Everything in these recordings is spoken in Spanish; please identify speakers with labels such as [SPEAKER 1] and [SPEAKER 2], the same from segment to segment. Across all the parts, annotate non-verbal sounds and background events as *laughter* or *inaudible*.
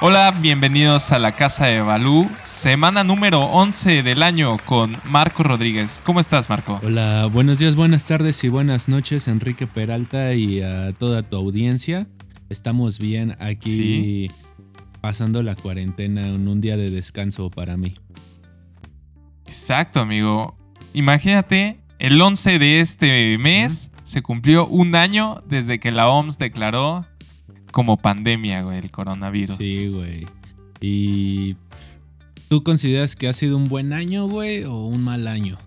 [SPEAKER 1] Hola, bienvenidos a la Casa de Balú, semana número 11 del año con Marco Rodríguez. ¿Cómo estás, Marco?
[SPEAKER 2] Hola, buenos días, buenas tardes y buenas noches, Enrique Peralta y a toda tu audiencia. Estamos bien aquí pasando la cuarentena en un día de descanso para mí.
[SPEAKER 1] Exacto, amigo. Imagínate, el 11 de este mes se cumplió un año desde que la OMS declaró como pandemia, güey, el coronavirus.
[SPEAKER 2] Sí, güey. ¿Y tú consideras que ha sido un buen año, güey, o un mal año?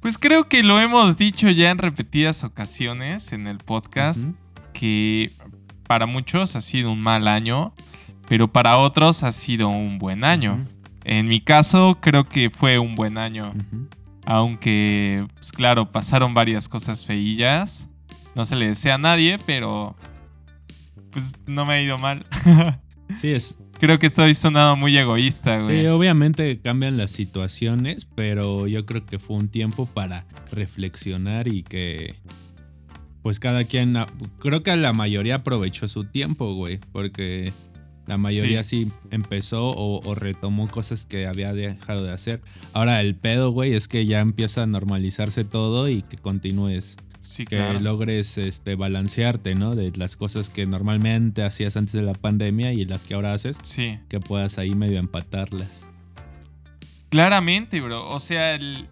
[SPEAKER 1] Pues creo que lo hemos dicho ya en repetidas ocasiones en el podcast, que para muchos ha sido un mal año, pero para otros ha sido un buen año. En mi caso, creo que fue un buen año. Aunque, pues claro, pasaron varias cosas feillas. No se le desea a nadie, pero pues no me ha ido mal. *laughs*
[SPEAKER 2] sí, es.
[SPEAKER 1] Creo que estoy sonado muy egoísta, güey.
[SPEAKER 2] Sí, obviamente cambian las situaciones, pero yo creo que fue un tiempo para reflexionar y que pues cada quien, creo que la mayoría aprovechó su tiempo, güey, porque la mayoría sí, empezó o, retomó cosas que había dejado de hacer. Ahora el pedo, güey, es que ya empieza a normalizarse todo y que continúes que logres este, balancearte, ¿no? De las cosas que normalmente hacías antes de la pandemia y las que ahora haces.
[SPEAKER 1] Sí.
[SPEAKER 2] Que puedas ahí medio empatarlas.
[SPEAKER 1] Claramente, bro. O sea, el,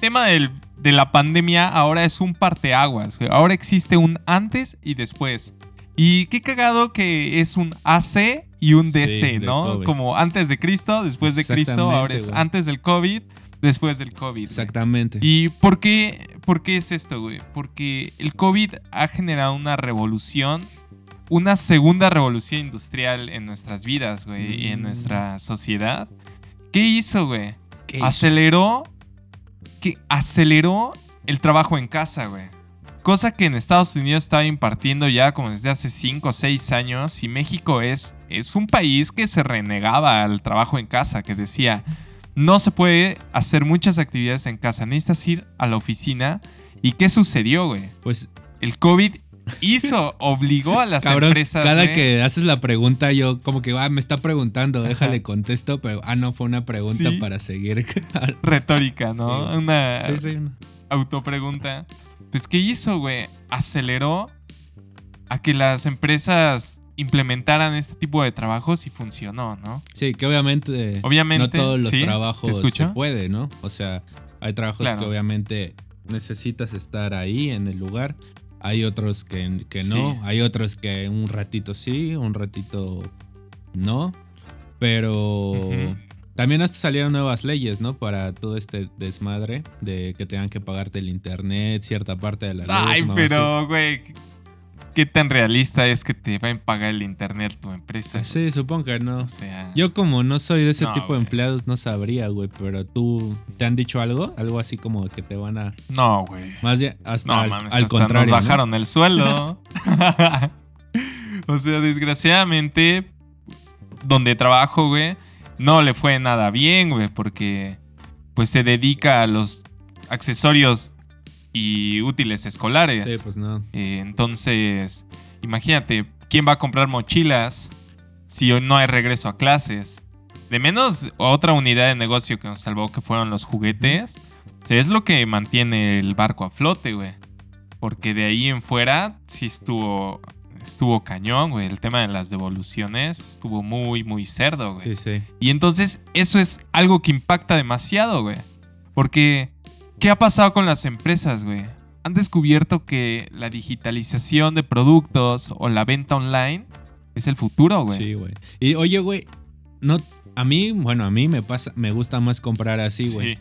[SPEAKER 1] tema de la pandemia ahora es un parteaguas. Ahora existe un antes y después. Y qué cagado que es un AC y un DC, ¿no? Como antes de Cristo, después de Cristo, ahora es antes del COVID después del COVID.
[SPEAKER 2] Exactamente.
[SPEAKER 1] ¿Y por qué, por qué es esto, güey? Porque el COVID ha generado una revolución, una segunda revolución industrial en nuestras vidas, güey, y en nuestra mm. sociedad. ¿Qué hizo, güey? aceleró, que aceleró el trabajo en casa, güey. Cosa que en Estados Unidos estaba impartiendo ya como desde hace 5 o 6 años y México es, es un país que se renegaba al trabajo en casa, que decía, no se puede hacer muchas actividades en casa. Necesitas ir a la oficina. ¿Y qué sucedió, güey?
[SPEAKER 2] Pues
[SPEAKER 1] el COVID hizo, *laughs* obligó a las empresas.
[SPEAKER 2] Cada que haces la pregunta, yo como que, ah, me está preguntando, déjale contesto, pero ah, no, fue una pregunta para seguir. *laughs*
[SPEAKER 1] Retórica, ¿no? Una sí, sí. autopregunta. Pues, ¿qué hizo, güey? Aceleró a que las empresas implementaran este tipo de trabajos y funcionó, ¿no?
[SPEAKER 2] Sí, que obviamente,
[SPEAKER 1] obviamente
[SPEAKER 2] no todos los trabajos se puede, ¿no? O sea, hay trabajos que obviamente necesitas estar ahí en el lugar. Hay otros que, que no. Hay otros que un ratito sí, un ratito no. Pero también hasta salieron nuevas leyes, ¿no? Para todo este desmadre de que tengan que pagarte el internet, cierta parte de la luz.
[SPEAKER 1] Ay, pero, güey, qué tan realista es que te va a pagar el internet tu empresa.
[SPEAKER 2] Sí, supongo que no. O sea, yo como no soy de ese tipo de empleados no sabría, güey, pero tú te han dicho algo, algo así como que te van a
[SPEAKER 1] No, güey.
[SPEAKER 2] Más bien hasta al, contrario,
[SPEAKER 1] nos bajaron el sueldo. *laughs* o sea, desgraciadamente donde trabajo, güey, no le fue nada bien, güey, porque pues se dedica a los accesorios y útiles escolares.
[SPEAKER 2] Sí, pues no.
[SPEAKER 1] Eh, entonces, imagínate, ¿quién va a comprar mochilas si hoy no hay regreso a clases? De menos otra unidad de negocio que nos salvó, que fueron los juguetes. es lo que mantiene el barco a flote, güey. Porque de ahí en fuera sí estuvo, estuvo cañón, güey. El tema de las devoluciones estuvo muy, muy cerdo, güey.
[SPEAKER 2] Sí, sí.
[SPEAKER 1] Y entonces eso es algo que impacta demasiado, güey. Porque ¿Qué ha pasado con las empresas, güey? Han descubierto que la digitalización de productos o la venta online es el futuro, güey.
[SPEAKER 2] Sí, güey. Y oye, güey, no, a mí, bueno, a mí me pasa, me gusta más comprar así, güey. Sí.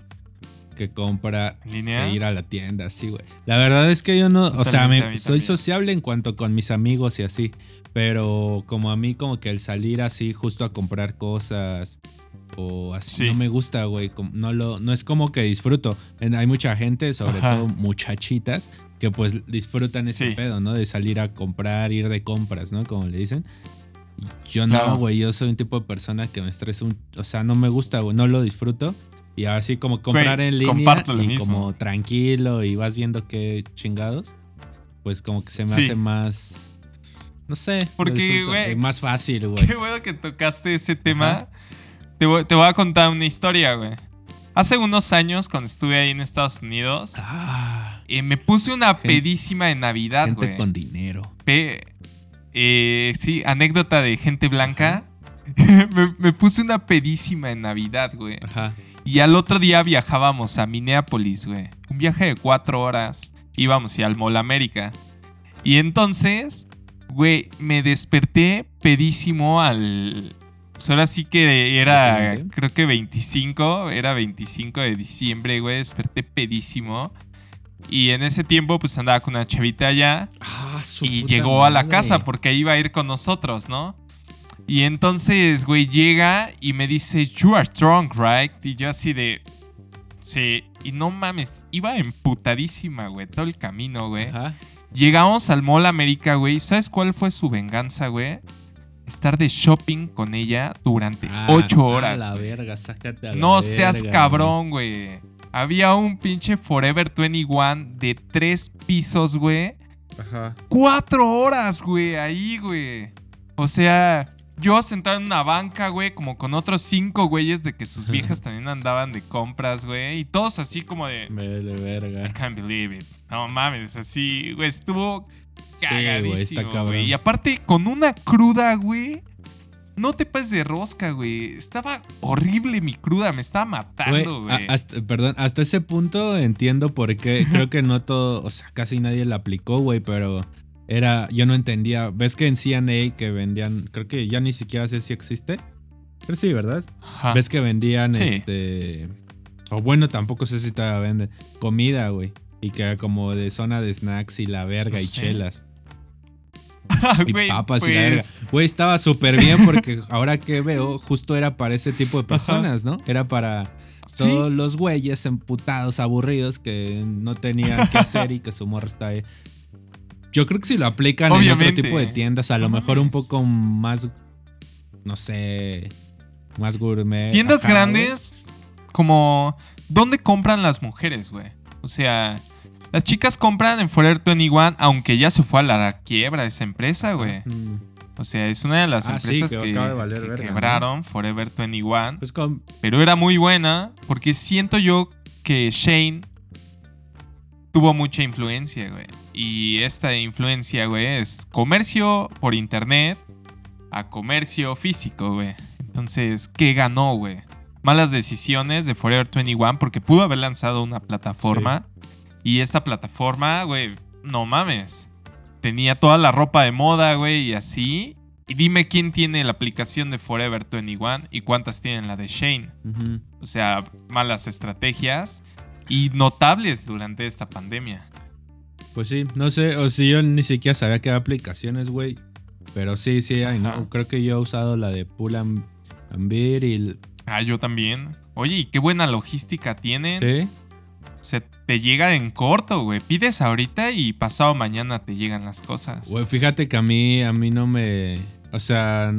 [SPEAKER 2] Que comprar, que ir a la tienda, así, güey. La verdad es que yo no, o sea, soy sociable en cuanto con mis amigos y así. Pero como a mí, como que el salir así justo a comprar cosas o así. No me gusta, güey. No, lo, no es como que disfruto. Hay mucha gente, sobre todo muchachitas, que pues disfrutan ese pedo, ¿no? De salir a comprar, ir de compras, ¿no? Como le dicen. Yo no, güey. Yo soy un tipo de persona que me estresa un. O sea, no me gusta, güey. No lo disfruto. Y así como comprar en línea y como tranquilo y vas viendo qué chingados. Pues como que se me hace más No sé.
[SPEAKER 1] Porque, güey.
[SPEAKER 2] Más fácil, güey.
[SPEAKER 1] Qué bueno que tocaste ese tema. Te voy, te voy, a contar una historia, güey. Hace unos años, cuando estuve ahí en Estados Unidos, ah, eh, me puse una pedísima en Navidad, güey.
[SPEAKER 2] Gente con dinero.
[SPEAKER 1] eh, sí, anécdota de gente blanca. *laughs* me, puse una pedísima en Navidad, güey. Ajá. Y al otro día viajábamos a Minneapolis, güey. Un viaje de cuatro horas. Íbamos y al Mall América. Y entonces, güey, me desperté pedísimo al, pues ahora sí que era, creo que 25, era 25 de diciembre, güey, desperté pedísimo. Y en ese tiempo, pues andaba con una chavita allá. Ah, y llegó a la casa porque iba a ir con nosotros, ¿no? Y entonces, güey, llega y me dice, You are drunk, right? Y yo así de. Sí. Y no mames, iba emputadísima, güey, todo el camino, güey. Llegamos al Mall América, güey. ¿Sabes cuál fue su venganza, güey? Estar de shopping con ella durante ah, ocho horas.
[SPEAKER 2] A la verga, sácate a
[SPEAKER 1] la No seas cabrón, güey. Había un pinche Forever 21 de tres pisos, güey. Ajá. Cuatro horas, güey, ahí, güey. O sea, yo sentado en una banca, güey, como con otros cinco güeyes de que sus viejas también andaban de compras, güey. Y todos así como de...
[SPEAKER 2] Me de verga.
[SPEAKER 1] I can't believe it. No mames, así, güey, estuvo Cagadísimo, güey. Y aparte, con una cruda, güey. No te pases de rosca, güey. Estaba horrible mi cruda, me estaba matando, güey.
[SPEAKER 2] perdón, hasta ese punto entiendo por qué. *laughs* Creo que no todo, o sea, casi nadie la aplicó, güey, pero era, yo no entendía. ¿Ves que en CNA que vendían, creo que ya ni siquiera sé si existe? Pero sí, ¿verdad? ¿Ves que vendían este... O bueno, tampoco sé si todavía venden comida, güey. Y que era como de zona de snacks y la verga y chelas. *laughs* y papas y la verga. Pues güey, estaba súper bien porque ahora que veo, justo era para ese tipo de personas, ¿no? Era para todos los güeyes emputados, aburridos, que no tenían qué hacer y que su morro está ahí. Yo creo que si lo aplican en otro tipo de tiendas, a lo mejor un poco más, no sé, más gourmet.
[SPEAKER 1] Tiendas grandes, como, ¿dónde compran las mujeres, güey? O sea, las chicas compran en Forever 21, aunque ya se fue a la quiebra esa empresa, güey. O sea, es una de las ah, empresas que, quebraron, Forever 21. Pues pero era muy buena porque siento yo que Shane tuvo mucha influencia, güey. Y esta influencia, güey, es comercio por internet a comercio físico, güey. Entonces, ¿qué ganó, güey? Malas decisiones de Forever 21 porque pudo haber lanzado una plataforma. Y esta plataforma, güey, no mames. Tenía toda la ropa de moda, güey, y así. Y dime quién tiene la aplicación de Forever 21 y cuántas tienen la de Shane. O sea, malas estrategias y notables durante esta pandemia.
[SPEAKER 2] Pues sí, no sé, o si yo ni siquiera sabía que había aplicaciones, güey. Pero sí, sí hay, ¿no? Creo que yo he usado la de Pull and, Beer y...
[SPEAKER 1] Ah, yo también. Oye, y qué buena logística tienen. Sí se te llega en corto, güey. Pides ahorita y pasado mañana te llegan las cosas.
[SPEAKER 2] Güey, fíjate que a mí, a mí no me. O sea,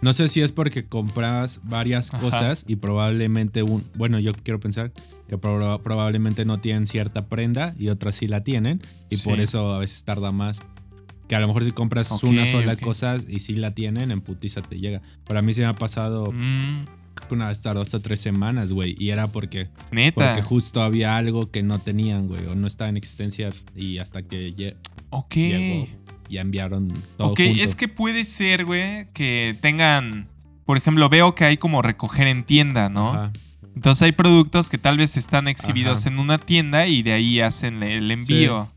[SPEAKER 2] no sé si es porque compras varias cosas y probablemente un. Bueno, yo quiero pensar que probablemente no tienen cierta prenda y otras sí la tienen. Y por eso a veces tarda más. Que a lo mejor si compras una sola cosa y sí la tienen, en putiza te llega. Pero a mí se me ha pasado. Mm una vez tardó hasta tres semanas, güey. Y era porque.
[SPEAKER 1] Neta.
[SPEAKER 2] Porque justo había algo que no tenían, güey. O no estaba en existencia. Y hasta que
[SPEAKER 1] ok.
[SPEAKER 2] llegó, ya enviaron todo.
[SPEAKER 1] Ok, es que puede ser, güey, que tengan. Por ejemplo, veo que hay como recoger en tienda, ¿no? Entonces hay productos que tal vez están exhibidos en una tienda y de ahí hacen el envío.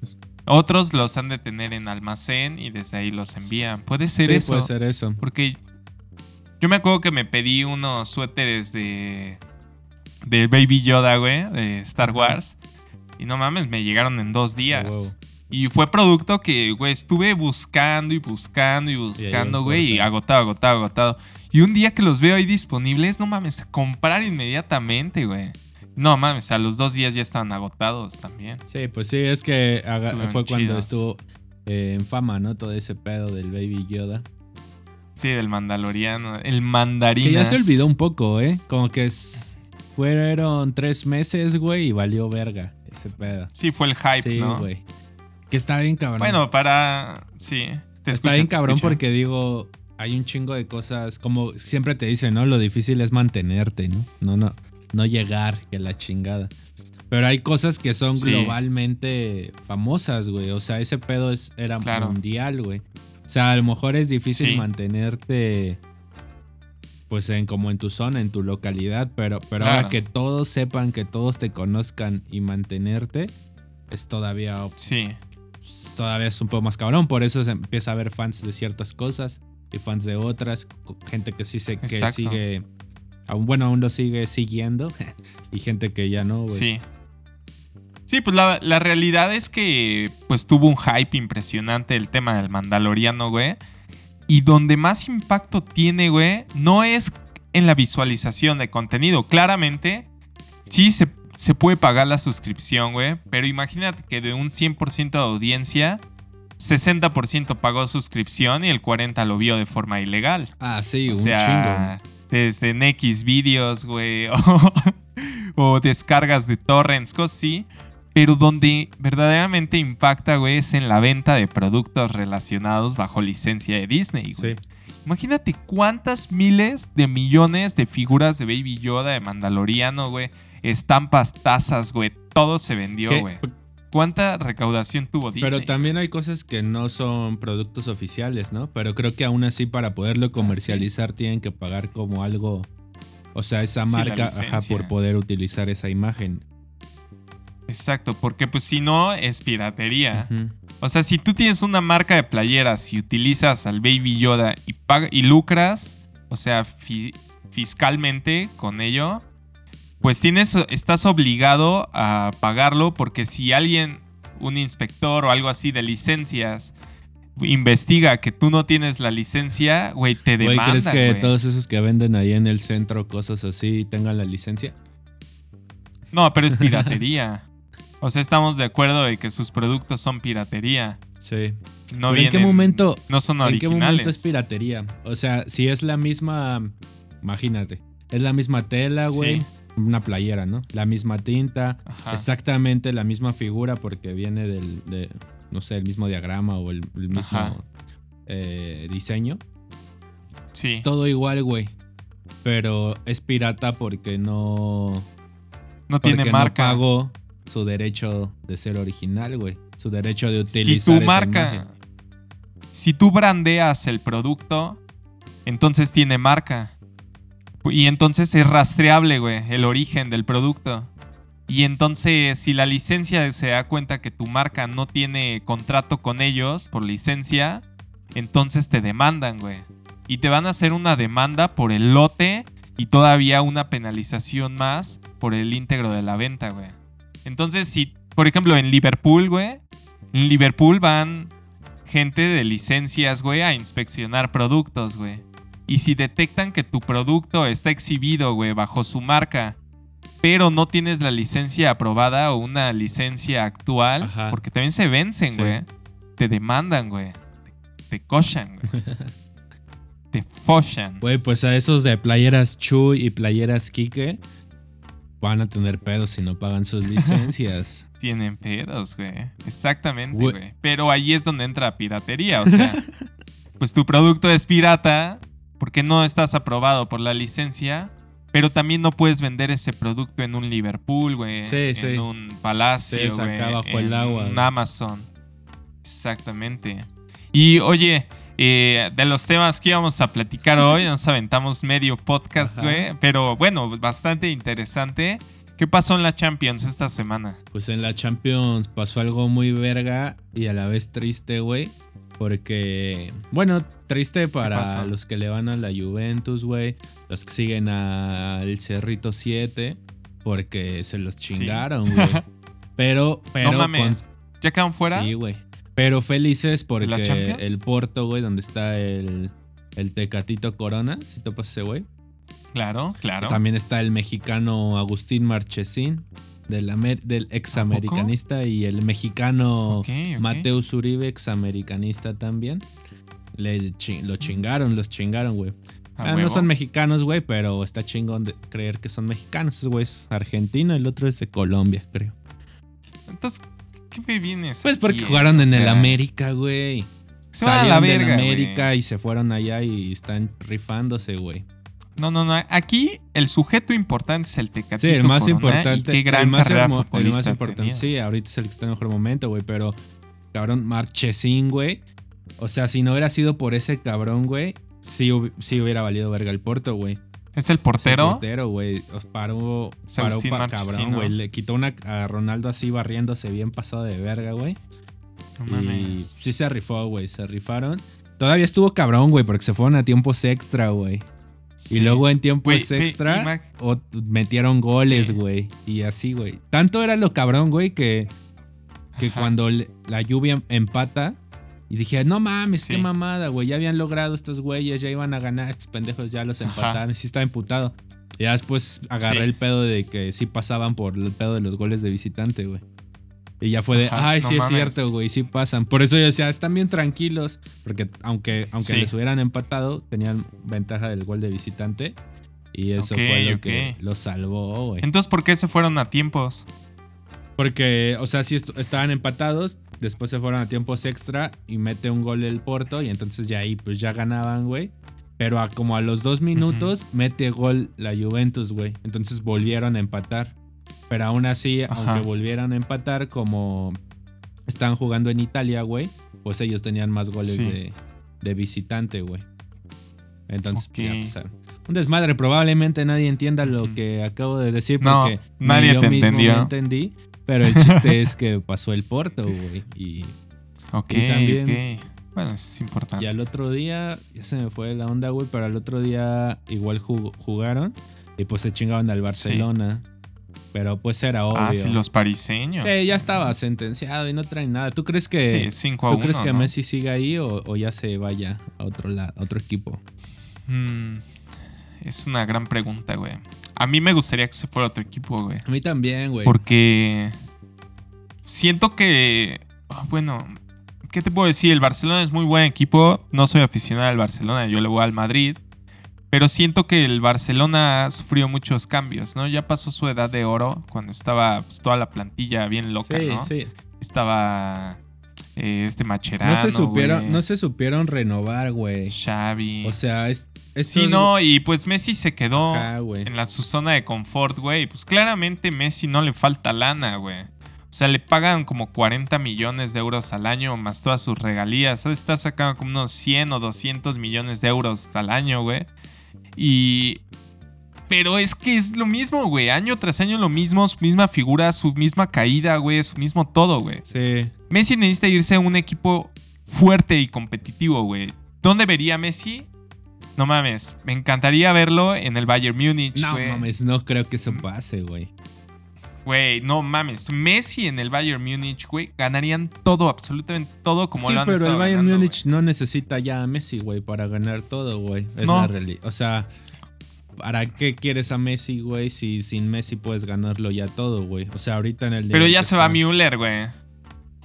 [SPEAKER 1] Otros los han de tener en almacén y desde ahí los envían. Puede ser sí, eso.
[SPEAKER 2] Puede ser eso.
[SPEAKER 1] Porque yo me acuerdo que me pedí unos suéteres de. de Baby Yoda, güey, de Star Wars. Y no mames, me llegaron en dos días. Y fue producto que, güey, estuve buscando y buscando y buscando, güey, y, agotado, agotado, agotado. Y un día que los veo ahí disponibles, no mames, a comprar inmediatamente, güey. No mames, a los dos días ya estaban agotados también.
[SPEAKER 2] Sí, pues sí, es que fue cuando estuvo eh, en fama, ¿no? Todo ese pedo del Baby Yoda.
[SPEAKER 1] Sí, del Mandaloriano. El mandarín. Que
[SPEAKER 2] ya se olvidó un poco, ¿eh? Como que fueron tres meses, güey, y valió verga ese pedo.
[SPEAKER 1] Sí, fue el hype, sí, güey.
[SPEAKER 2] Que está bien cabrón.
[SPEAKER 1] Bueno, para. Sí.
[SPEAKER 2] está bien cabrón porque digo, hay un chingo de cosas, como siempre te dicen, ¿no? Lo difícil es mantenerte, ¿no? No, no, no llegar, que la chingada. Pero hay cosas que son globalmente famosas, güey. O sea, ese pedo es, era mundial, güey. O sea, a lo mejor es difícil mantenerte pues en como en tu zona, en tu localidad, pero, pero ahora que todos sepan, que todos te conozcan y mantenerte, es todavía...
[SPEAKER 1] Sí.
[SPEAKER 2] Todavía es un poco más cabrón, por eso se empieza a haber fans de ciertas cosas y fans de otras, gente que sí se que sigue, aún, bueno, aún lo sigue siguiendo *laughs* y gente que ya no, güey.
[SPEAKER 1] Sí. Sí, pues la, la, realidad es que pues tuvo un hype impresionante el tema del Mandaloriano, güey. Y donde más impacto tiene, güey, no es en la visualización de contenido. Claramente, sí se, se puede pagar la suscripción, güey. Pero imagínate que de un 100% de audiencia, 60% pagó suscripción y el 40% lo vio de forma ilegal.
[SPEAKER 2] Ah, sí, un sea,
[SPEAKER 1] Desde NX Videos, güey. *laughs* O, o, descargas de torrents, cosas así. Pero donde verdaderamente impacta, güey, es en la venta de productos relacionados bajo licencia de Disney, güey. Imagínate cuántas miles de millones de figuras de Baby Yoda, de Mandaloriano, güey. Estampas, tazas, güey. Todo se vendió, güey. ¿Cuánta recaudación tuvo Disney?
[SPEAKER 2] Pero también hay cosas que no son productos oficiales, ¿no? Pero creo que aún así para poderlo comercializar tienen que pagar como algo... O sea, esa marca, ajá, por poder utilizar esa imagen.
[SPEAKER 1] Exacto, porque pues si no es piratería. O sea, si tú tienes una marca de playeras y utilizas al Baby Yoda y, y lucras, o sea, fiscalmente con ello, pues tienes, estás obligado a pagarlo porque si alguien, un inspector o algo así de licencias, investiga que tú no tienes la licencia, güey, te demanda.
[SPEAKER 2] ¿crees que todos esos que venden ahí en el centro cosas así tengan la licencia?
[SPEAKER 1] No, pero es piratería. O sea, estamos de acuerdo de que sus productos son piratería.
[SPEAKER 2] Sí. No ¿En qué momento?
[SPEAKER 1] No son originales. ¿En qué momento
[SPEAKER 2] es piratería? O sea, si es la misma. Imagínate. Es la misma tela, güey. Una playera, ¿no? La misma tinta. Exactamente la misma figura porque viene del. De, no sé, el mismo diagrama o el, mismo eh, diseño.
[SPEAKER 1] Sí.
[SPEAKER 2] Es todo igual, güey. Pero es pirata porque no.
[SPEAKER 1] No tiene marca.
[SPEAKER 2] No pagó su derecho de ser original, güey. Su derecho de utilizar. Si tu marca.
[SPEAKER 1] Si tú brandeas el producto, entonces tiene marca. Y entonces es rastreable, güey, el origen del producto. Y entonces, si la licencia se da cuenta que tu marca no tiene contrato con ellos por licencia, entonces te demandan, güey. Y te van a hacer una demanda por el lote y todavía una penalización más por el íntegro de la venta, güey. Entonces, si, por ejemplo, en Liverpool, güey, en Liverpool van gente de licencias, güey, a inspeccionar productos, güey. Y si detectan que tu producto está exhibido, güey, bajo su marca, pero no tienes la licencia aprobada o una licencia actual, porque también se vencen, güey, te demandan, güey. Te, cochan, güey. *laughs* te foshan.
[SPEAKER 2] Güey, pues a esos de playeras Chuy y playeras Kike van a tener pedos si no pagan sus *laughs* licencias.
[SPEAKER 1] Tienen pedos, güey. Exactamente, güey. Pero ahí es donde entra piratería, o sea, *laughs* pues tu producto es pirata porque no estás aprobado por la licencia, pero también no puedes vender ese producto en un Liverpool, güey, sí, en un Palacio, sí, güey, bajo el agua, en Amazon. Exactamente. Y oye, eh, de los temas que íbamos a platicar hoy, nos aventamos medio podcast, güey. Pero bueno, bastante interesante. ¿Qué pasó en la Champions esta semana?
[SPEAKER 2] Pues en la Champions pasó algo muy verga y a la vez triste, güey. Porque, bueno, triste para los que le van a la Juventus, güey. Los que siguen al Cerrito 7. Porque se los chingaron, güey. Pero, *laughs* pero.
[SPEAKER 1] No mames. ¿Ya quedan fuera?
[SPEAKER 2] Sí, güey. Pero felices porque el Porto, güey, donde está el, el Tecatito Corona, si topas ese güey.
[SPEAKER 1] Claro, claro.
[SPEAKER 2] También está el mexicano Agustín Marchesín, del, del examericanista, y el mexicano Mateus Uribe, examericanista también. Le lo chingaron, los chingaron, güey. Ah, no son mexicanos, güey, pero está chingón de creer que son mexicanos. Ese güey es argentino, el otro es de Colombia, creo.
[SPEAKER 1] Entonces, ¿qué vienes?
[SPEAKER 2] Pues porque jugaron en el América, güey. salieron de América y se fueron allá y están rifándose, güey.
[SPEAKER 1] No, no, no. Aquí el sujeto importante es el Tecatito
[SPEAKER 2] Sí, el más importante. qué gran el más, el más importante. Sí, ahorita es el que está en mejor momento, güey. Pero, cabrón, Marchesín, güey. O sea, si no hubiera sido por ese cabrón, güey, sí, sí hubiera valido verga el Porto, güey.
[SPEAKER 1] ¿Es el portero? Es el
[SPEAKER 2] portero, güey. Paró, paró pa, cabrón, güey. Le quitó una a Ronaldo así barriéndose bien pasado de verga, güey. y sí se rifó, güey. Se rifaron. Todavía estuvo cabrón, güey, porque se fueron a tiempos extra, güey. Y luego en tiempos extra metieron goles, güey. Y así, güey. Tanto era lo cabrón, güey, que, que cuando la lluvia empata, y dije, no mames, qué mamada, güey. Ya habían logrado estos güeyes, ya iban a ganar, estos pendejos ya los empataron. Y sí estaba imputado. Y ya después agarré el pedo de que sí pasaban por el pedo de los goles de visitante, güey. Y ya fue de, ay, sí es cierto, güey, sí pasan. Por eso yo decía, están bien tranquilos. Porque aunque, aunque les hubieran empatado, tenían ventaja del gol de visitante. Y eso fue lo que los salvó, güey.
[SPEAKER 1] Entonces, ¿por qué se fueron a tiempos?
[SPEAKER 2] Porque, o sea, sí estaban empatados, Después se fueron a tiempos extra y mete un gol el Porto y entonces ya ahí pues ya ganaban, güey. Pero a, como a los dos minutos mete gol la Juventus, güey. Entonces volvieron a empatar. Pero aún así, aunque volvieran a empatar, como estaban jugando en Italia, güey, pues ellos tenían más goles de, visitante, güey. Entonces, ya pasaron. Un desmadre, probablemente nadie entienda lo que acabo de decir porque
[SPEAKER 1] nadie yo mismo entendió.
[SPEAKER 2] entendí. Pero el chiste *laughs* es que pasó el Porto, güey. Y,
[SPEAKER 1] ok, también. Bueno, es importante.
[SPEAKER 2] Y al otro día, ya se me fue la onda, güey, pero al otro día igual jugaron y pues se chingaron al Barcelona. Pero pues era obvio. Ah, sí,
[SPEAKER 1] los pariseños.
[SPEAKER 2] Sí, ya estaba sentenciado y no traen nada. ¿Tú crees que,
[SPEAKER 1] sí, ¿tú
[SPEAKER 2] crees que Messi siga ahí o, ya se vaya a otro, lado, otro equipo?
[SPEAKER 1] Mm, es una gran pregunta, güey. A mí me gustaría que se fuera otro equipo, güey.
[SPEAKER 2] A mí también, güey.
[SPEAKER 1] Porque siento que, ah, bueno, ¿qué te puedo decir? El Barcelona es muy buen equipo. No soy aficionado al Barcelona, yo le voy al Madrid. Pero siento que el Barcelona sufrió muchos cambios, ¿no? Ya pasó su edad de oro cuando estaba pues, toda la plantilla bien loca, sí, ¿no? Sí. Estaba eh, este Macherano.
[SPEAKER 2] No se supieron, no se supieron renovar, güey.
[SPEAKER 1] Xavi.
[SPEAKER 2] O sea, es,
[SPEAKER 1] sí, no, y pues Messi se quedó en la, su zona de confort, güey. Pues claramente Messi no le falta lana, güey. O sea, le pagan como 40 millones de euros al año más todas sus regalías. Está sacando como unos 100 o 200 millones de euros al año, güey. Y... Pero es que es lo mismo, güey. Año tras año lo mismo, su misma figura, su misma caída, güey. Su mismo todo, güey.
[SPEAKER 2] Sí.
[SPEAKER 1] Messi necesita irse a un equipo fuerte y competitivo, güey. ¿Dónde vería Messi? No mames, me encantaría verlo en el Bayern Múnich,
[SPEAKER 2] No mames, no creo que eso pase, güey.
[SPEAKER 1] Güey, no mames. Messi en el Bayern Múnich, güey, ganarían todo, absolutamente todo como lo han pero el Bayern Múnich
[SPEAKER 2] no necesita ya a Messi, güey, para ganar todo, güey. Es la realidad. O sea, ¿para qué quieres a Messi, güey, si sin Messi puedes ganarlo ya todo, güey? O sea, ahorita en el...
[SPEAKER 1] Pero ya se va Müller, güey.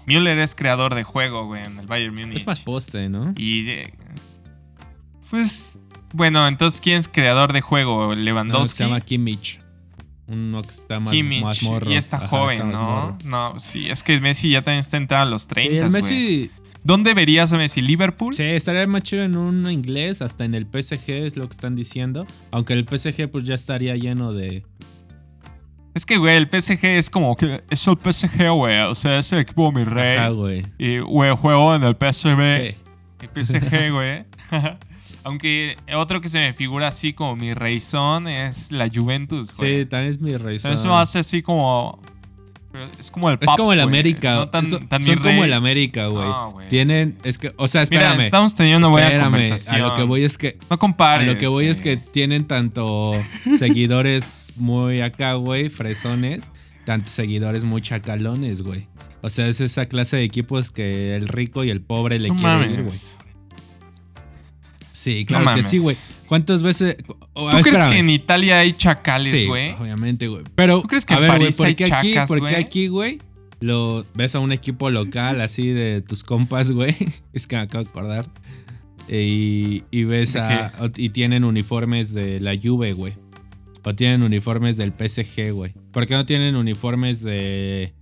[SPEAKER 1] Müller es creador de juego, güey, en el Bayern Múnich.
[SPEAKER 2] Es más poste, ¿no?
[SPEAKER 1] Y pues, bueno, entonces, ¿quién es creador de juego? Lewandowski.
[SPEAKER 2] se llama Kimmich. Uno que está más, Kimmich,
[SPEAKER 1] Y está joven, ¿no? No, sí, es que Messi ya también está entrando a los 30. Sí, Messi. ¿Dónde verías a Messi? ¿Liverpool?
[SPEAKER 2] Sí, estaría más chido en un inglés, hasta en el PSG es lo que están diciendo. Aunque el PSG pues ya estaría lleno de...
[SPEAKER 1] Es que, güey, el PSG es como que es el PSG, güey. O sea, es el equipo mi rey. Ajá, güey. Y, güey, juego en el PSG. El PSG, güey. *laughs* Aunque otro que se me figura así como mi reizón es la Juventus, güey.
[SPEAKER 2] Sí, también es mi reizón.
[SPEAKER 1] Eso hace así como. Es como el
[SPEAKER 2] Es como el América. son como el América, güey. Tienen. Es que. O sea, espérame. Mira,
[SPEAKER 1] estamos teniendo una buena conversación.
[SPEAKER 2] A lo que voy es que.
[SPEAKER 1] No compares.
[SPEAKER 2] A lo que voy es que tienen tanto *laughs* seguidores muy acá, güey, fresones. Tanto seguidores muy chacalones, güey. O sea, es esa clase de equipos que el rico y el pobre le quieren ir, güey. Sí, claro que sí, güey. ¿Cuántas veces.?
[SPEAKER 1] ¿Tú crees que en Italia hay chacales, güey?
[SPEAKER 2] Sí, obviamente, güey. Pero.
[SPEAKER 1] ¿Tú crees que en París hay chacas,
[SPEAKER 2] güey? Porque aquí, güey, lo ves a un equipo local *laughs* así de tus compas, güey. *laughs* Es que me acabo de acordar. Y, y ves a. Y tienen uniformes de la Juve, güey. O tienen uniformes del PSG, güey. ¿Por qué no tienen uniformes de.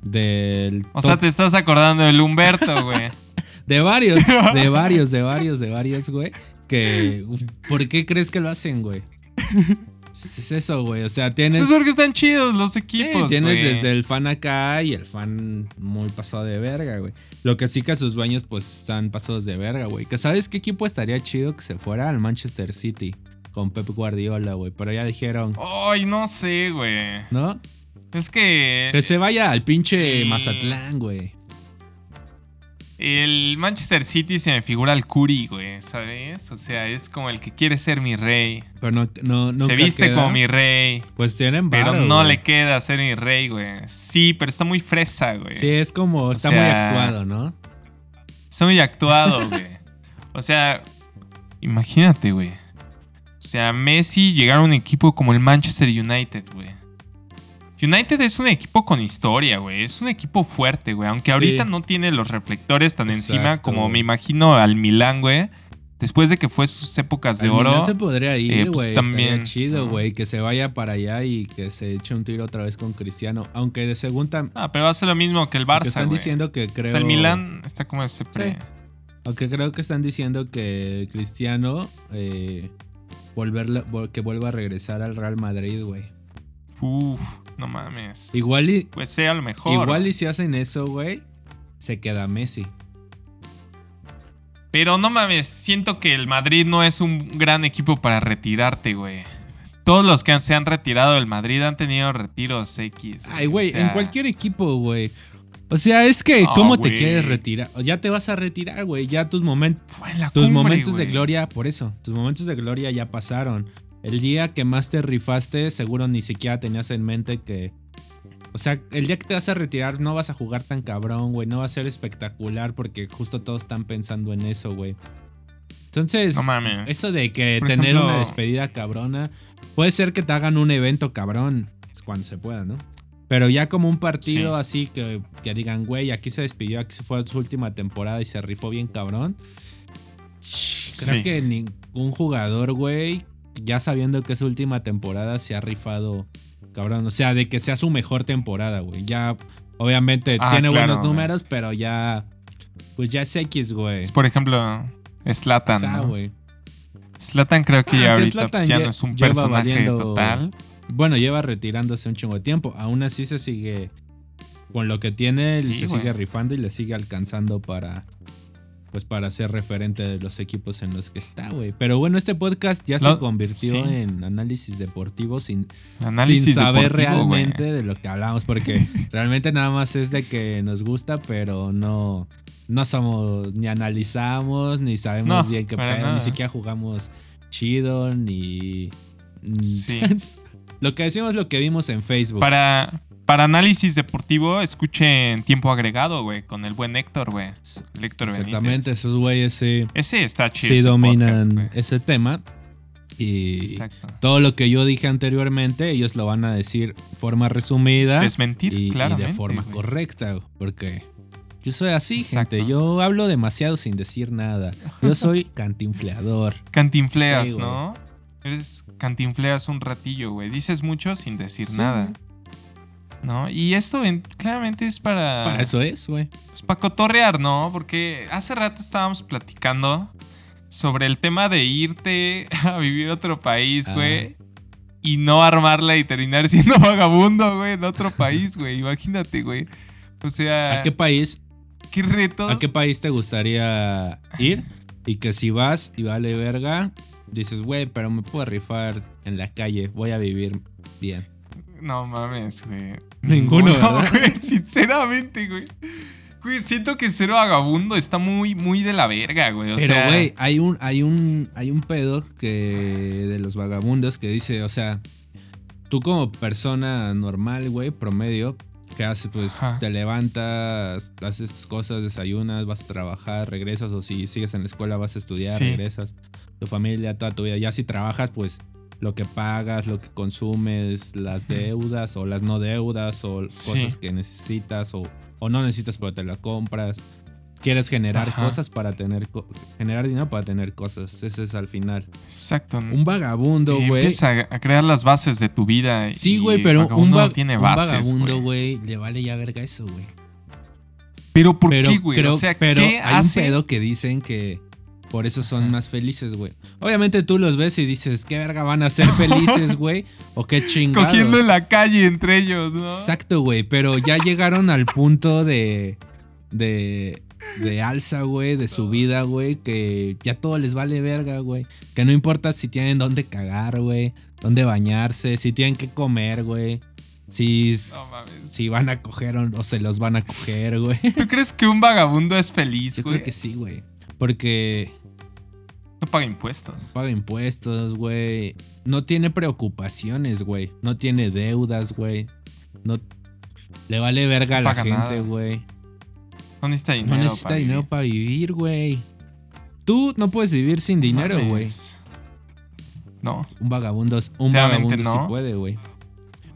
[SPEAKER 2] Del.
[SPEAKER 1] O sea, te estás acordando del Humberto, güey. *laughs*
[SPEAKER 2] de varios, de varios, de varios, de varios, güey. Que, ¿por qué crees que lo hacen, güey? *laughs* Es eso, güey. O sea, tienes.
[SPEAKER 1] Pues porque están chidos los equipos.
[SPEAKER 2] tienes desde el fan acá y el fan muy pasado de verga, güey. Lo que sí que sus dueños, pues, están pasados de verga, güey. Que sabes qué equipo estaría chido que se fuera al Manchester City con Pep Guardiola, güey. Pero ya dijeron.
[SPEAKER 1] Ay, no sé, güey.
[SPEAKER 2] ¿No?
[SPEAKER 1] Es que.
[SPEAKER 2] Que se vaya al pinche Mazatlán, güey.
[SPEAKER 1] El Manchester City se me figura al Curi, güey, ¿sabes? O sea, es como el que quiere ser mi rey.
[SPEAKER 2] Pero no, no
[SPEAKER 1] Se viste como mi rey.
[SPEAKER 2] Pues tienen
[SPEAKER 1] Pero no le queda ser mi rey, güey. Sí, pero está muy fresa, güey.
[SPEAKER 2] Sí, es como, está muy actuado, ¿no?
[SPEAKER 1] Está muy actuado, *laughs* güey. o sea, imagínate, güey. O sea, Messi llegar a un equipo como el Manchester United, güey. United es un equipo con historia, güey. Es un equipo fuerte, güey. Aunque ahorita no tiene los reflectores tan encima como me imagino al Milán, güey. Después de que fue sus épocas de oro.
[SPEAKER 2] Milán se podría ir, eh, pues, güey. también. chido, güey. Que se vaya para allá y que se eche un tiro otra vez con Cristiano. Aunque de segunda.
[SPEAKER 1] Ah, pero va a ser lo mismo que el Barça.
[SPEAKER 2] están diciendo que creo. O
[SPEAKER 1] sea, el Milán está como ese pre.
[SPEAKER 2] Aunque creo que están diciendo que Cristiano. Eh, que vuelva a regresar al Real Madrid, güey.
[SPEAKER 1] Uf. No mames.
[SPEAKER 2] Igual y.
[SPEAKER 1] Pues sea lo mejor.
[SPEAKER 2] Igual y si hacen eso, güey, se queda Messi.
[SPEAKER 1] Pero no mames, siento que el Madrid no es un gran equipo para retirarte, güey. Todos los que se han retirado del Madrid han tenido retiros X.
[SPEAKER 2] Ay, güey, en cualquier equipo, güey. O sea, es que, ¿cómo te quieres retirar? Ya te vas a retirar, güey. Ya tus, momentos tus momentos de gloria, por eso, tus momentos de gloria ya pasaron. El día que más te rifaste, seguro ni siquiera tenías en mente que. O sea, el día que te vas a retirar no vas a jugar tan cabrón, güey. No va a ser espectacular porque justo todos están pensando en eso, güey. Entonces, eso de que tener una despedida cabrona, puede ser que te hagan un evento cabrón cuando se pueda, ¿no? Pero ya como un partido así que, que digan, güey, aquí se despidió, aquí se fue su última temporada y se rifó bien cabrón. Creo que ningún jugador, güey, ya sabiendo que es su última temporada, se ha rifado, cabrón. O sea, de que sea su mejor temporada, güey. Ya, obviamente, ah, tiene buenos números, pero ya. Pues ya es X, güey.
[SPEAKER 1] Es por ejemplo, Slatan. Ah, güey. Slatan creo que ah, ya ahorita ya no es un personaje total.
[SPEAKER 2] Bueno, lleva retirándose un chingo de tiempo. Aún así se sigue. Con lo que tiene, se sigue rifando y le sigue alcanzando para pues para ser referente de los equipos en los que está, güey. Pero bueno, este podcast ya se convirtió en análisis deportivo sin, saber realmente de lo que hablamos, porque *laughs* realmente nada más es de que nos gusta, pero no, no somos, ni analizamos, ni sabemos bien qué pedo, ni siquiera jugamos chido, ni... *laughs* lo que decimos es lo que vimos en Facebook.
[SPEAKER 1] Para, para análisis deportivo, escuchen Tiempo Agregado, güey, con el buen Héctor, güey. Héctor
[SPEAKER 2] Exactamente, esos güeyes sí.
[SPEAKER 1] Ese está chido.
[SPEAKER 2] Sí dominan ese tema. Y todo lo que yo dije anteriormente, ellos lo van a decir de forma resumida.
[SPEAKER 1] Desmentir, y, y
[SPEAKER 2] de forma correcta, porque yo soy así, gente. Yo hablo demasiado sin decir nada. Yo *laughs* soy cantinfleador.
[SPEAKER 1] Cantinfleas, ¿no? Eres cantinfleas un ratillo, güey. Dices mucho sin decir nada. ¿No? Y esto claramente es para...
[SPEAKER 2] Para eso es, güey.
[SPEAKER 1] Pues para cotorrear, ¿no? Porque hace rato estábamos platicando sobre el tema de irte *laughs* a vivir a otro país, ah. güey. Y no armarla y terminar *laughs* siendo vagabundo, güey, en otro país, güey. Imagínate, güey. O sea...
[SPEAKER 2] ¿A qué país?
[SPEAKER 1] ¿Qué retos?
[SPEAKER 2] ¿A qué país te gustaría ir? Y que si vas y vale verga, dices, güey, pero me puedo rifar en la calle, voy a vivir bien.
[SPEAKER 1] No mames, güey.
[SPEAKER 2] Ninguno,
[SPEAKER 1] güey. *laughs* Sinceramente, güey. Güey, siento que Cero Vagabundo está muy, muy de la verga, güey.
[SPEAKER 2] Pero, güey, hay un, hay un, hay un pedo que de los vagabundos que dice, o sea, tú como persona normal, güey, promedio, ¿qué haces? Pues te levantas, haces cosas, desayunas, vas a trabajar, regresas, o si sigues en la escuela vas a estudiar, regresas. Tu familia, toda tu vida. Ya si trabajas, pues lo que pagas, lo que consumes, las deudas o las no deudas o cosas que necesitas o, no necesitas pero te la compras. Quieres generar cosas para tener generar dinero para tener cosas. Ese es al final.
[SPEAKER 1] Exacto.
[SPEAKER 2] Un vagabundo, güey.
[SPEAKER 1] A crear las bases de tu vida.
[SPEAKER 2] Sí, güey, pero un, tiene bases, vagabundo, güey, le vale ya verga eso, güey.
[SPEAKER 1] Pero ¿por qué, güey?
[SPEAKER 2] o sea, pero hay un pedo que dicen que por eso son más felices, güey. Obviamente tú los ves y dices, ¿qué verga van a ser felices, *laughs* güey? O qué chingados.
[SPEAKER 1] Cogiendo en la calle entre ellos, ¿no?
[SPEAKER 2] Exacto, güey. Pero ya llegaron al punto de. de. de alza, güey, de su vida, güey, que ya todo les vale verga, güey. Que no importa si tienen dónde cagar, güey, dónde bañarse, si tienen que comer, güey. Si, si van a coger o, se los van a coger, güey.
[SPEAKER 1] ¿Tú crees que un vagabundo es feliz,
[SPEAKER 2] güey? Yo creo que sí, güey. Porque
[SPEAKER 1] no paga impuestos.
[SPEAKER 2] Paga impuestos, güey. No tiene preocupaciones, güey. No tiene deudas, güey. No le vale verga a la gente, güey.
[SPEAKER 1] No necesita dinero.
[SPEAKER 2] No necesita dinero para vivir, güey. Tú no puedes vivir sin dinero, güey.
[SPEAKER 1] No.
[SPEAKER 2] Un vagabundo, un vagabundo sí puede, güey.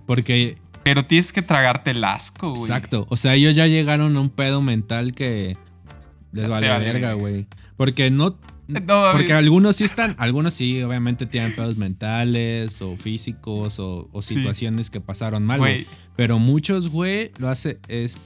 [SPEAKER 2] Porque.
[SPEAKER 1] Pero tienes que tragarte el asco, güey.
[SPEAKER 2] Exacto. O sea, ellos ya llegaron a un pedo mental que les vale verga, güey. Porque no *laughs* porque algunos sí están, algunos sí, obviamente tienen pedos mentales o físicos o, situaciones que pasaron mal, güey. Pero muchos, güey, lo hace es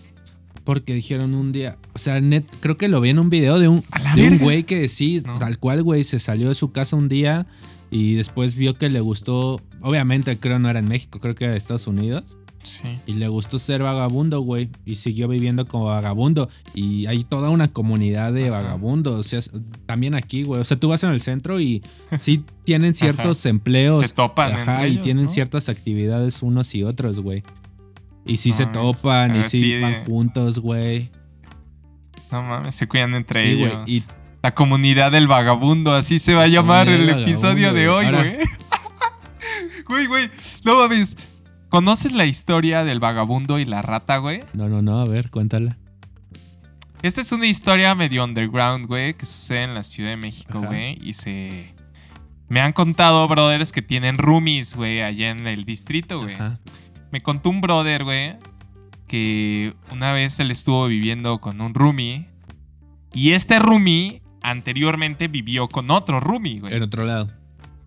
[SPEAKER 2] porque dijeron un día, o sea, net, creo que lo vi en un video de un, de un güey que sí, tal cual, güey, se salió de su casa un día y después vio que le gustó, obviamente creo no era en México, creo que era de Estados Unidos. Y le gustó ser vagabundo, güey. Y siguió viviendo como vagabundo. Y hay toda una comunidad de vagabundos. O sea, también aquí, güey. O sea, tú vas en el centro y *laughs* sí tienen ciertos empleos.
[SPEAKER 1] Se topan.
[SPEAKER 2] Ajá, y tienen ciertas actividades unos y otros, güey. Y sí se topan y sí van juntos, güey.
[SPEAKER 1] No mames, se cuidan entre ellos. Y la comunidad del vagabundo, así se va a llamar el episodio de hoy, güey. *laughs* Güey, güey, no mames. ¿Conoces la historia del vagabundo y la rata, güey?
[SPEAKER 2] No, no, no, a ver, cuéntala.
[SPEAKER 1] Esta es una historia medio underground, güey, que sucede en la Ciudad de México, güey, y se... Me han contado brothers que tienen roomies, güey, allá en el distrito, güey. Me contó un brother, güey, que una vez él estuvo viviendo con un roomie y este roomie anteriormente vivió con otro roomie, güey.
[SPEAKER 2] En otro lado.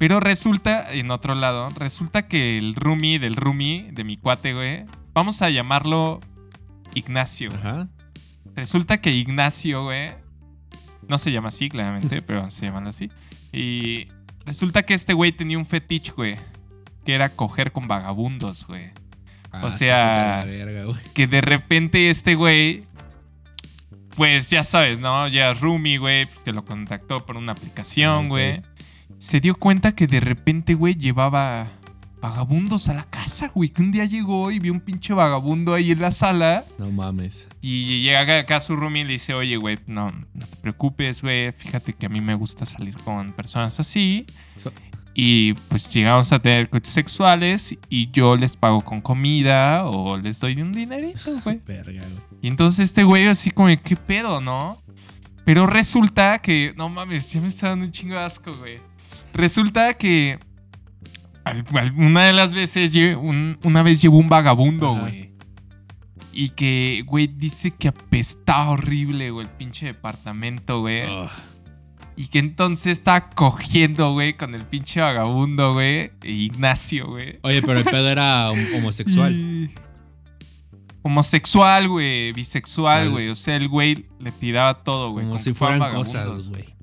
[SPEAKER 1] Pero resulta, en otro lado, resulta que el roomie del roomie, de mi cuate, güey, vamos a llamarlo Ignacio. Ajá. Resulta que Ignacio, güey, no se llama así, claramente, *laughs* pero se llama así. Y resulta que este güey tenía un fetiche, güey, que era coger con vagabundos, güey. o ah, sea, que de repente este güey, pues ya sabes, ¿no? Ya roomie, güey, te lo contactó por una aplicación, güey se dio cuenta que de repente, güey, llevaba vagabundos a la casa, güey. Que un día llegó y vio un pinche vagabundo ahí en la sala.
[SPEAKER 2] No mames.
[SPEAKER 1] Y llega acá a su room y le dice, oye, güey, no, no te preocupes, güey. Fíjate que a mí me gusta salir con personas así. y pues llegamos a tener coches sexuales y yo les pago con comida o les doy un dinerito, güey. *laughs* Y entonces este güey así como, ¿qué pedo, no? Pero resulta que, no mames, ya me está dando un chingo de asco, güey. Resulta que una de las veces, una vez llevó un vagabundo, güey. Y que, güey, dice que apestaba horrible, güey, el pinche departamento, güey. Y que entonces está cogiendo, güey, con el pinche vagabundo, güey. E Ignacio, güey.
[SPEAKER 2] Oye, pero el pedo era homosexual. *laughs*
[SPEAKER 1] Homosexual, güey. Bisexual, güey. O sea, el güey le tiraba todo, güey.
[SPEAKER 2] Como, si fueran cosas, güey.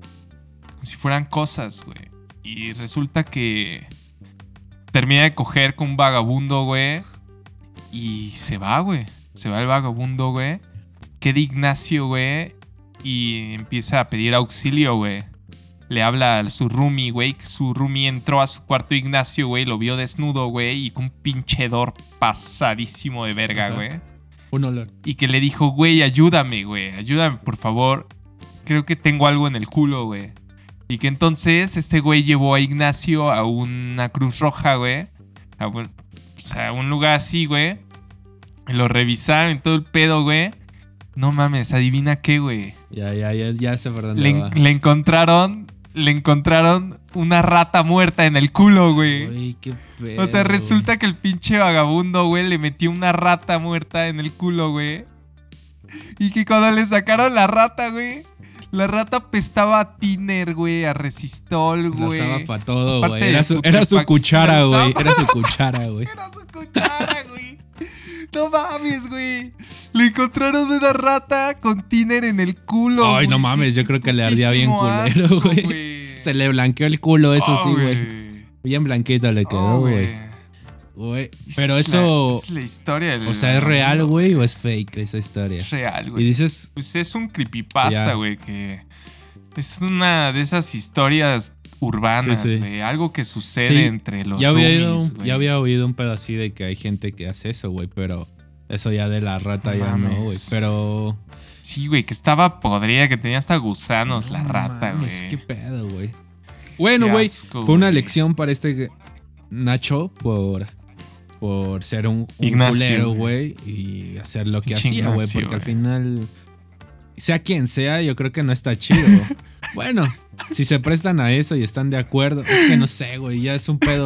[SPEAKER 1] Como si fueran cosas, güey. Y resulta que termina de coger con un vagabundo, güey. Y se va, güey. Se va el vagabundo, güey. Queda Ignacio, güey. Y empieza a pedir auxilio, güey. Le habla a su roomie, güey. Que su roomie entró a su cuarto Ignacio, güey. Lo vio desnudo, güey. Y con un pinchedor pasadísimo de verga, güey.
[SPEAKER 2] Un olor.
[SPEAKER 1] Y que le dijo, güey, ayúdame, güey. Ayúdame, por favor. Creo que tengo algo en el culo, güey. Y que entonces este güey llevó a Ignacio a una Cruz Roja, güey. A, un lugar así, güey. Lo revisaron y todo el pedo, güey. No mames, adivina qué, güey.
[SPEAKER 2] Ya, ya, ya, ya sé por
[SPEAKER 1] le, le encontraron. Le encontraron una rata muerta en el culo, güey.
[SPEAKER 2] Uy, qué pedo,
[SPEAKER 1] O sea, resulta que el pinche vagabundo, güey, le metió una rata muerta en el culo, güey. Y que cuando le sacaron la rata, güey, la rata pestaba a tiner, güey, a resistol, güey.
[SPEAKER 2] La usaba para todo, güey. Era, su, era su cuchara, güey. Era su cuchara, güey.
[SPEAKER 1] Era su cuchara, güey. No mames, güey. Le encontraron una rata con tiner en el culo.
[SPEAKER 2] Ay, no mames, yo creo que le ardía bien culero, güey. Se le blanqueó el culo, eso sí, güey. Bien blanquito le quedó, güey. Güey. Pero eso.
[SPEAKER 1] es la historia.
[SPEAKER 2] o sea, ¿es real, güey, o es fake esa historia?
[SPEAKER 1] Es real, güey.
[SPEAKER 2] Y dices.
[SPEAKER 1] Pues es un creepypasta, güey, que. Es una de esas historias urbanas, güey. Algo que sucede entre los
[SPEAKER 2] ya había, oído, ya había oído un pedo así de que hay gente que hace eso, güey, pero eso ya de la rata ya no, güey. Pero.
[SPEAKER 1] Sí, güey, que estaba podrida, que tenía hasta gusanos la rata, güey.
[SPEAKER 2] Qué pedo, güey. Bueno, güey, fue una lección para este Nacho por, por ser un, culero, güey, y hacer lo que hacía, güey, porque al final, sea quien sea, yo creo que no está chido. *laughs* bueno, si se prestan a eso y están de acuerdo, es que no sé, güey, ya es un pedo.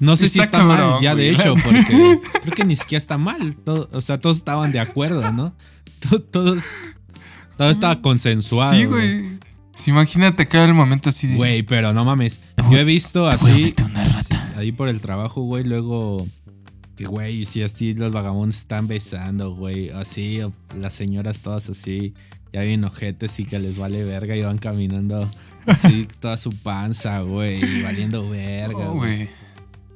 [SPEAKER 2] No sé si está mal, ya de hecho, *laughs* porque creo que ni siquiera está mal. o sea, todos estaban de acuerdo, ¿no? Todos, todo estaba consensuado.
[SPEAKER 1] Sí, güey imagínate que era el momento así de.
[SPEAKER 2] Güey, pero no mames. Yo he visto así. Ahí por el trabajo, güey, luego. Que, güey, si así los vagabundos están besando, güey. Así, las señoras todas así. Ya bien ojetes y que les vale verga y van caminando así, *laughs* toda su panza, güey. Valiendo verga, güey.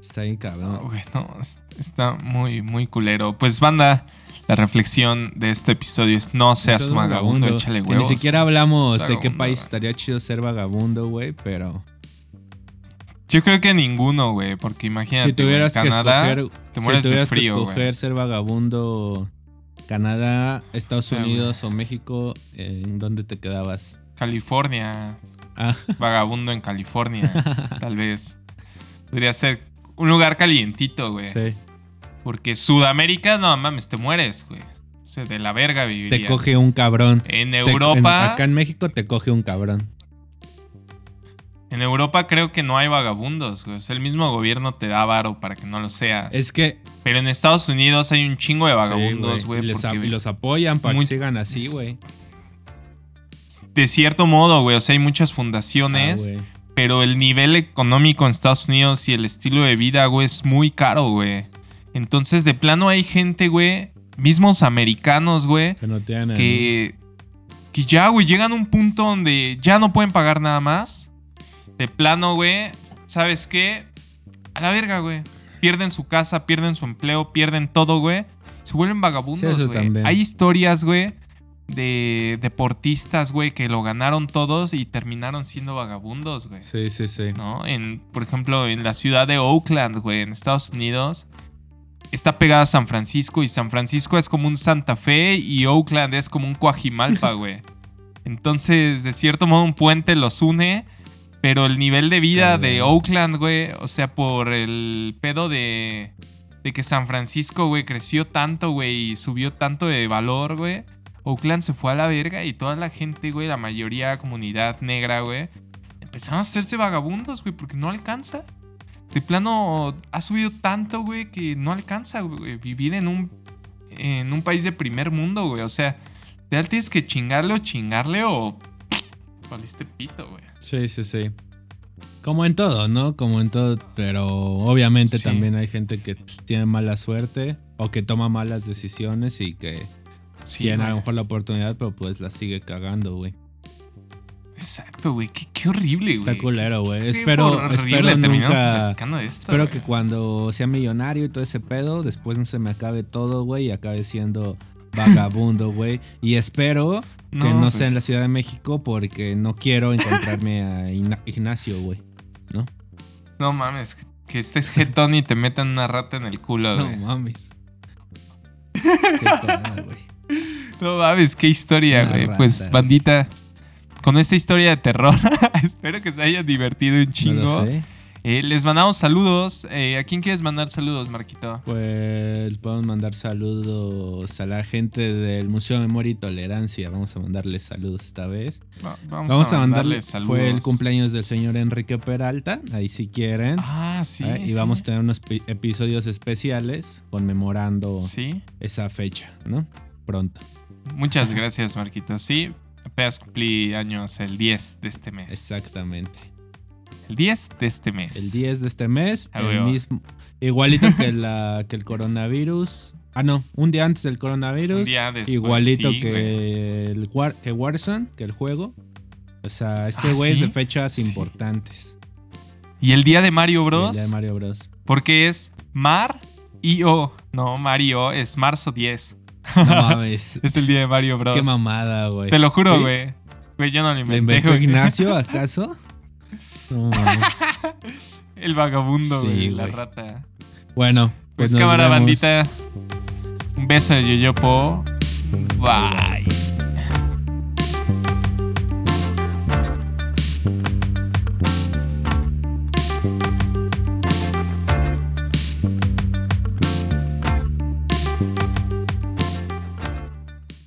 [SPEAKER 2] Está bien cabrón.
[SPEAKER 1] güey, no, está muy, muy culero. Pues, banda. La reflexión de este episodio es no seas vagabundo, échale huevos.
[SPEAKER 2] ni siquiera hablamos de qué país estaría chido ser vagabundo, güey, pero...
[SPEAKER 1] Yo creo que ninguno, güey, porque imagínate,
[SPEAKER 2] si tuvieras que escoger, te mueres si tuvieras que escoger ser vagabundo, Canadá, Estados Unidos o México, ¿en dónde te quedabas?
[SPEAKER 1] California. Ah. *laughs* Vagabundo en California, tal vez. Podría ser un lugar calientito, güey. Sí. Porque Sudamérica, no mames, te mueres, güey. O sea, de la verga vivirías.
[SPEAKER 2] Te coge un cabrón.
[SPEAKER 1] En Europa.
[SPEAKER 2] acá en México te coge un cabrón.
[SPEAKER 1] En Europa creo que no hay vagabundos, güey. O sea, el mismo gobierno te da varo para que no lo seas.
[SPEAKER 2] Es que.
[SPEAKER 1] Pero en Estados Unidos hay un chingo de vagabundos, güey.
[SPEAKER 2] y, los apoyan para que sigan así, güey.
[SPEAKER 1] De cierto modo, güey. O sea, hay muchas fundaciones. Ah, pero el nivel económico en Estados Unidos y el estilo de vida, güey, es muy caro, güey. Entonces, de plano hay gente, güey, mismos americanos, güey,
[SPEAKER 2] que, no tienen,
[SPEAKER 1] que, que ya, güey, llegan a un punto donde ya no pueden pagar nada más. De plano, güey, ¿sabes qué? A la verga, güey. Pierden su casa, pierden su empleo, pierden todo, güey. Se vuelven vagabundos, güey. Hay historias, güey, de deportistas, güey, que lo ganaron todos y terminaron siendo vagabundos, güey.
[SPEAKER 2] Sí, sí, sí.
[SPEAKER 1] ¿No? En, por ejemplo, en la ciudad de Oakland, güey, en Estados Unidos, está pegada a San Francisco y San Francisco es como un Santa Fe y Oakland es como un Coajimalpa, *laughs* güey. Entonces, de cierto modo, un puente los une, pero el nivel de vida de Oakland, güey, o sea, por el pedo de, de que San Francisco, güey, creció tanto, güey, y subió tanto de valor, güey. Oakland se fue a la verga y toda la gente, güey, la mayoría comunidad negra, güey, empezaron a hacerse vagabundos, güey, porque no alcanza de plano ha subido tanto, güey, que no alcanza, güey, vivir en un, en un país de primer mundo, güey. O sea, te tienes que chingarle o chingarle o valiste pito, güey.
[SPEAKER 2] Sí, sí, sí. Como en todo, ¿no? Como en todo, pero obviamente también hay gente que tiene mala suerte o que toma malas decisiones y que tiene a lo mejor la oportunidad, pero pues la sigue cagando, güey.
[SPEAKER 1] Exacto, güey. Qué, horrible, güey.
[SPEAKER 2] Está culero, güey. Espero, espero nunca. espero que cuando sea millonario y todo ese pedo, después no se me acabe todo, güey, y acabe siendo vagabundo, *laughs* güey. Y espero que no sea en la pues Ciudad de México porque no quiero encontrarme a Ignacio, güey. ¿No?
[SPEAKER 1] No mames, que estés jetón y te metan una rata en el culo, güey.
[SPEAKER 2] No mames. *laughs*
[SPEAKER 1] Güey. No mames, qué historia, güey. Pues, bandita con esta historia de terror. *laughs* Espero que se hayan divertido un chingo. Eh, les mandamos saludos. Eh, ¿A quién quieres mandar saludos, Marquito?
[SPEAKER 2] Pues podemos mandar saludos a la gente del Museo de Memoria y Tolerancia. Vamos a mandarles saludos esta vez. vamos, a, mandarles saludos. Fue el cumpleaños del señor Enrique Peralta. Ahí si quieren.
[SPEAKER 1] Ah, sí.
[SPEAKER 2] Eh, y vamos a tener unos episodios especiales conmemorando esa fecha, ¿no? Pronto.
[SPEAKER 1] Muchas *laughs* gracias, Marquito. Sí, apenas cumplí años el 10 de este mes.
[SPEAKER 2] Exactamente.
[SPEAKER 1] El 10 de este mes.
[SPEAKER 2] El 10 de este mes. el mismo, igualito que, la, que el coronavirus. Ah, no, un día antes del coronavirus. Un día después, igualito que, el War, que Warzone, que el juego. O sea, este ¿Ah, güey es de fechas importantes.
[SPEAKER 1] ¿Y el día de Mario Bros?
[SPEAKER 2] el día de Mario Bros.
[SPEAKER 1] Porque es Mar y O. No, Mario es marzo 10.
[SPEAKER 2] No mames. *laughs*
[SPEAKER 1] es el día de Mario Bros.
[SPEAKER 2] Qué mamada, güey.
[SPEAKER 1] Te lo juro, güey. Güey, yo no lo inventé.
[SPEAKER 2] ¿Le inventó Ignacio, *laughs* acaso?
[SPEAKER 1] No el vagabundo, güey. La rata.
[SPEAKER 2] Bueno,
[SPEAKER 1] pues, pues cámara bandita. Un beso de Yoyopo. Bye.